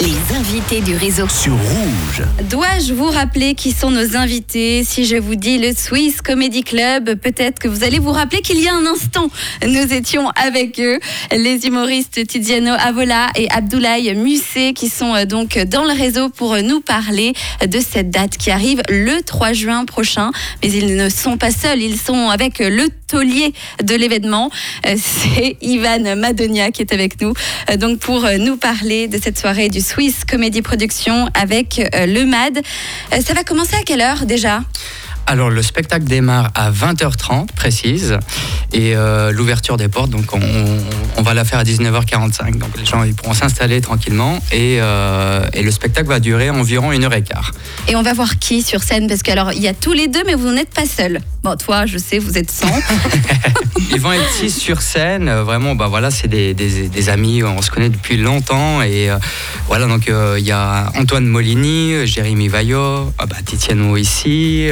Les invités du réseau. sur Rouge. Dois-je vous rappeler qui sont nos invités Si je vous dis le Swiss Comedy Club, peut-être que vous allez vous rappeler qu'il y a un instant, nous étions avec eux, les humoristes Tiziano Avola et Abdoulaye Musset, qui sont euh, donc dans le réseau pour nous parler de cette date qui arrive le 3 juin prochain. Mais ils ne sont pas seuls, ils sont avec le taulier de l'événement. Euh, C'est Ivan Madonia qui est avec nous, euh, donc pour euh, nous parler de cette soirée du Swiss Comedy Production avec euh, le MAD. Euh, Ça va commencer à quelle heure déjà? Alors le spectacle démarre à 20h30 précise et euh, l'ouverture des portes donc on, on va la faire à 19h45 donc les gens ils pourront s'installer tranquillement et, euh, et le spectacle va durer environ une heure et quart. Et on va voir qui sur scène parce que alors il y a tous les deux mais vous n'êtes pas seuls. Bon toi je sais vous êtes 100. Ils vont être six sur scène euh, vraiment bah voilà c'est des, des- des amis on se connaît depuis longtemps et euh, voilà donc euh, il y a Antoine Molini, Jérémy Vaillot, ah bah, Tiziano ici,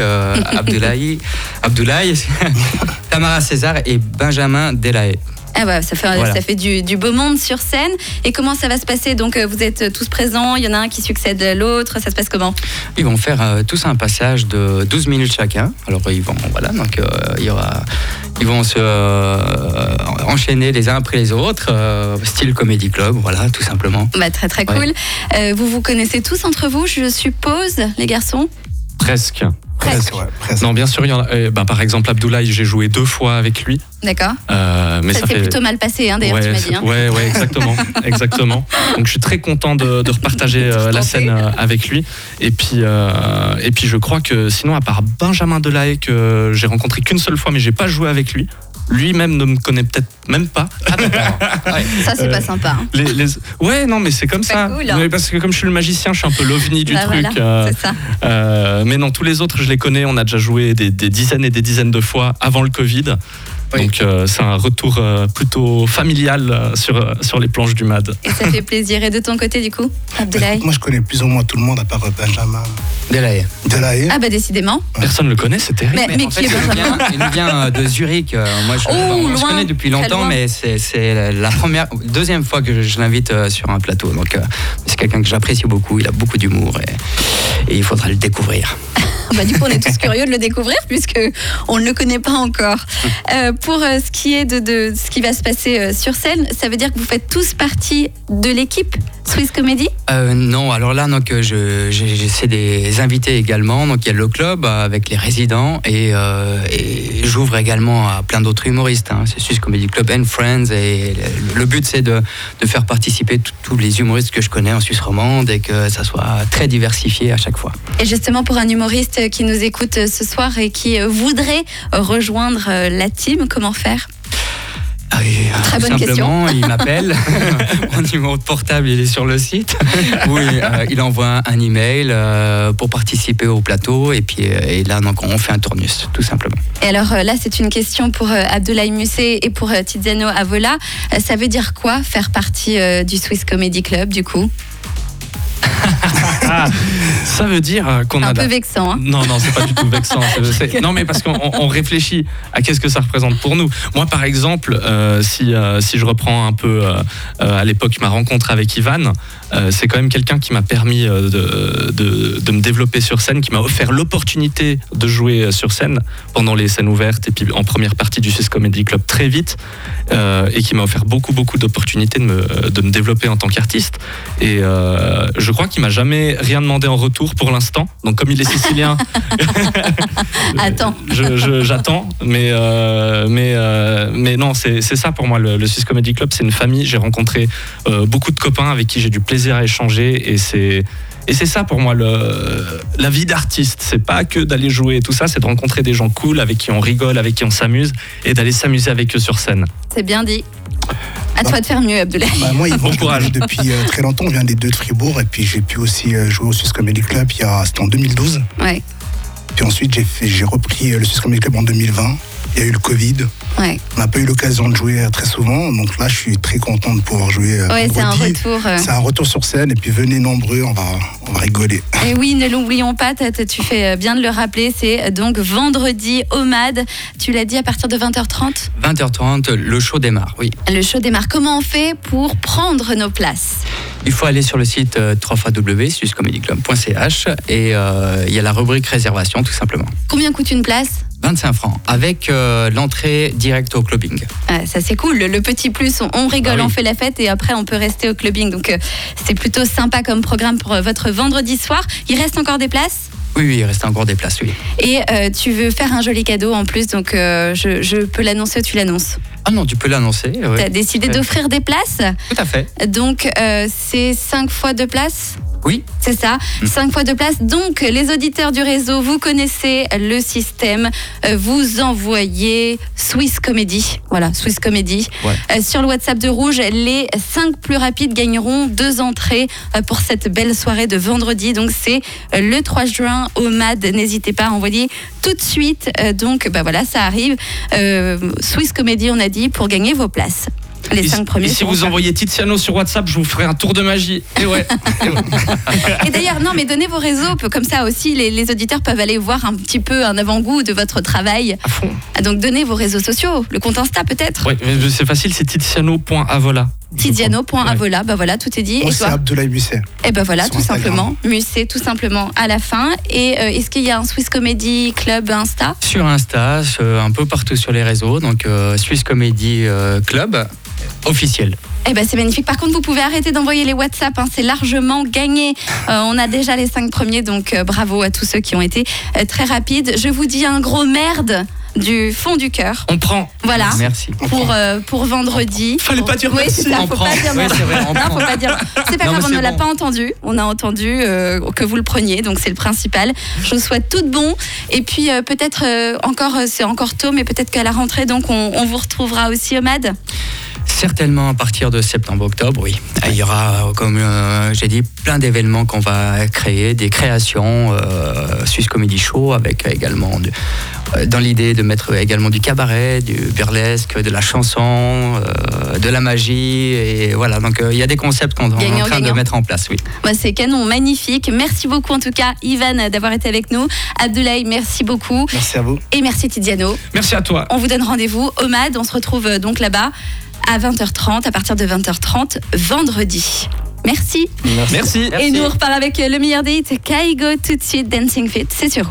Abdoulaye, Abdoulaye, Tamara César et Benjamin Delahaye. Ah ouais, ça fait, Voilà. ça fait du, du beau monde sur scène. Et comment ça va se passer? Donc euh, vous êtes tous présents, il y en a un qui succède à l'autre, ça se passe comment? Ils vont faire euh, tous un passage de 12 minutes chacun. Alors ils vont, voilà, donc euh, il y aura, ils vont se euh, enchaîner les uns après les autres, euh, style comédie club, voilà, tout simplement. bah, Très très Ouais. cool. Euh, vous vous connaissez tous entre vous, je suppose, les garçons? Presque. Presque. ouais, presque. Non, bien sûr, il y en a. euh, bah, par exemple, Abdoulaye, j'ai joué deux fois avec lui. D'accord euh, mais Ça ça, s'est fait. plutôt mal passé, hein, d'ailleurs, ouais, tu m'as dit. hein. ouais, ouais, exactement, exactement. Donc je suis très content de, de repartager euh, la scène euh, avec lui. Et puis, euh, et puis je crois que sinon, à part Benjamin Delahaye que j'ai rencontré qu'une seule fois, mais j'ai pas joué avec lui. Lui-même ne me connaît peut-être même pas. Ça, c'est Euh, pas sympa. hein. Les, les- Ouais, non, mais c'est comme ça. cool, hein. Parce que comme je suis le magicien, je suis un peu l'ovni du Bah, truc. voilà, euh, ça. euh, mais non, tous les autres, je les connais. On a déjà joué des, des dizaines et des dizaines de fois avant le Covid. Oui. Donc euh, c'est un retour euh, plutôt familial euh, sur, euh, sur les planches du MAD. Et ça fait plaisir. Et de ton côté, du coup, Abdoulaye Moi, je connais plus ou moins tout le monde à part euh, Benjamin Delahaye. Delahaye. Ah bah décidément. Personne ne le connaît, c'est terrible. Mais, mais en qui fait, est il Benjamin vient, il vient de Zurich. euh, Moi, je, Oh, loin, connaît depuis longtemps, loin. mais c'est- c'est la première, deuxième fois que je l'invite euh, sur un plateau. Donc, euh, c'est quelqu'un que j'apprécie beaucoup. Il a beaucoup d'humour et, et il faudra le découvrir. Bah, du coup, on est tous curieux de le découvrir puisque on ne le connaît pas encore. Euh, pour euh, ce qui est de, de ce qui va se passer euh, sur scène, ça veut dire que vous faites tous partie de l'équipe Swiss Comedy? Non, alors là, donc, je, j'ai- j'essaie des invités également. Donc, il y a le club avec les résidents et, et j'ouvre également à plein d'autres humoristes. hein. C'est Swiss Comedy Club and Friends. Et le, le but, c'est de, de faire participer tous les humoristes que je connais en Suisse romande et que ça soit très diversifié à chaque fois. Et justement, pour un humoriste qui nous écoute euh, ce soir et qui euh, voudrait euh, rejoindre euh, la team, comment faire? Ah euh, Très bonne simplement, il m'appelle. Mon numéro de portable, il est sur le site. Oui, euh, il envoie un email euh, pour participer au plateau. Et puis euh, et là, donc, on fait un tournus, tout simplement. Et alors là, c'est une question pour Abdoulaye Musset et pour Tiziano Avola. Ça veut dire quoi faire partie du Swiss Comedy Club, du coup? Ça veut dire euh, qu'on Un a. peu vexant, hein Non, non, c'est pas du tout vexant. Non, mais parce qu'on on réfléchit à qu'est-ce que ça représente pour nous. Moi, par exemple, euh, si, euh, si je reprends un peu euh, à l'époque ma rencontre avec Ivan, c'est quand même quelqu'un qui m'a permis de, de, de me développer sur scène, qui m'a offert l'opportunité de jouer sur scène pendant les scènes ouvertes et puis en première partie du Swiss Comedy Club très vite, et qui m'a offert beaucoup, beaucoup d'opportunités de me, de me développer en tant qu'artiste. Et je crois qu'il m'a jamais rien demandé en retour pour l'instant. Donc, comme il est sicilien, Attends. j'attends, mais euh, mais euh, mais non, c'est c'est ça pour moi le, le Swiss Comedy Club, c'est une famille. J'ai rencontré euh, beaucoup de copains avec qui j'ai du plaisir à échanger, et c'est et c'est ça pour moi le, la vie d'artiste. C'est pas que d'aller jouer et tout ça, c'est de rencontrer des gens cool avec qui on rigole, avec qui on s'amuse, et d'aller s'amuser avec eux sur scène. C'est bien dit. À toi de faire mieux, Abdoulaye. Bah, moi, Yvan, Bon courage. depuis euh, très longtemps. On vient des deux de Fribourg. Et puis, j'ai pu aussi euh, jouer au Swiss Comedy Club. il y a- C'était en 2012. Ouais. Puis ensuite, j'ai fait- j'ai repris euh, le Swiss Comedy Club en 2020. Il y a eu le Covid. Ouais, On n'a pas eu l'occasion de jouer euh, très souvent. Donc là, je suis très content de pouvoir jouer. euh, ouais c'est un vendredi. retour. euh. C'est un retour sur scène. Et puis venez nombreux, on va, on va rigoler. Et oui, ne l'oublions pas, tu fais bien de le rappeler, c'est donc vendredi au MAD. Tu l'as dit à partir de 20h30 20h30, le show démarre, oui. Le show démarre. Comment on fait pour prendre nos places? Il faut aller sur le site euh, www.suiscomedyclub.ch et euh, il y a la rubrique réservation tout simplement. Combien coûte une place? 25 francs avec euh, l'entrée directe au clubbing. Ah, ça c'est cool, le, le petit plus, on, on rigole, Ah oui. on fait la fête et après on peut rester au clubbing. Donc euh, c'est plutôt sympa comme programme pour euh, votre vendredi soir. Il reste encore des places? Oui, oui, il reste encore des places, oui. et euh, tu veux faire un joli cadeau en plus, donc euh, je, je peux l'annoncer ou tu l'annonces? Ah non, tu peux l'annoncer. oui. Tu as décidé d'offrir des places, Tout à fait. donc euh, c'est 5 fois deux places? Oui, C'est ça, Mm. 5 fois de place. Donc, les auditeurs du réseau, vous connaissez le système. Euh, Vous envoyez Swiss Comedy. Voilà, Swiss Comedy. Ouais. Euh, sur le WhatsApp de Rouge, les 5 plus rapides gagneront deux entrées euh, pour cette belle soirée de vendredi. Donc, c'est le 3 juin au MAD. N'hésitez pas à envoyer tout de suite. Donc, bah voilà, ça arrive. Euh, Swiss Comedy, on a dit, pour gagner vos places. Les Et 5 si- premiers. et si vous envoyez Tiziano sur WhatsApp, je vous ferai un tour de magie. Et ouais. Et ouais. Et d'ailleurs, non, mais donnez vos réseaux, comme ça aussi, les, les auditeurs peuvent aller voir un petit peu un avant-goût de votre travail. à fond. Ah, Donc, donnez vos réseaux sociaux, le compte Insta peut-être. Ouais, mais c'est facile, c'est tiziano.avola. Tidiano.avola, bah voilà, tout est dit. Moi, Et c'est toi Abdoulaye Busset. Et ben voilà, sur tout Instagram. simplement. Musée, tout simplement, à la fin. Et euh, est-ce qu'il y a un Swiss Comedy Club Insta? Sur Insta, un peu partout sur les réseaux. Donc, euh, Swiss Comedy euh, Club officiel. Eh ben c'est magnifique. Par contre, vous pouvez arrêter d'envoyer les WhatsApp. hein, c'est largement gagné. Euh, on a déjà les cinq premiers, donc euh, bravo à tous ceux qui ont été euh, très rapides. Je vous dis un gros merde du fond du cœur. On prend. Voilà. Merci. pour, euh, pour vendredi. Fallait pas dire Oui, merci. ça, On faut prend. pas dire merci. c'est vrai, on Non, prend. faut pas dire. C'est pas Non, grave, on ne l'a pas entendu. On a entendu euh, que vous le preniez, donc c'est le principal. Je vous souhaite tout de bon. Et puis euh, peut-être euh, encore, euh, c'est encore tôt, mais peut-être qu'à la rentrée, donc on, on vous retrouvera aussi au MAD. Certainement à partir de septembre-octobre, oui. Il y aura, comme euh, j'ai dit, plein d'événements qu'on va créer, des créations, euh, Swiss Comedy Show, avec également, euh, dans l'idée de mettre également du cabaret, du burlesque, de la chanson, euh, de la magie, et voilà. Donc euh, il y a des concepts qu'on est en train gagnant. de mettre en place, oui. Moi, c'est canon, magnifique. Merci beaucoup en tout cas, Ivan, d'avoir été avec nous. Abdoulaye, merci beaucoup. Merci à vous. Et merci Tidiano. Merci à toi. On vous donne rendez-vous au MAD. On se retrouve donc là-bas à 20h30, à partir de 20h30, vendredi. Merci. Merci. Et nous, on repart avec le meilleur des hits. Kaigo tout de suite, Dancing Fit. C'est sur.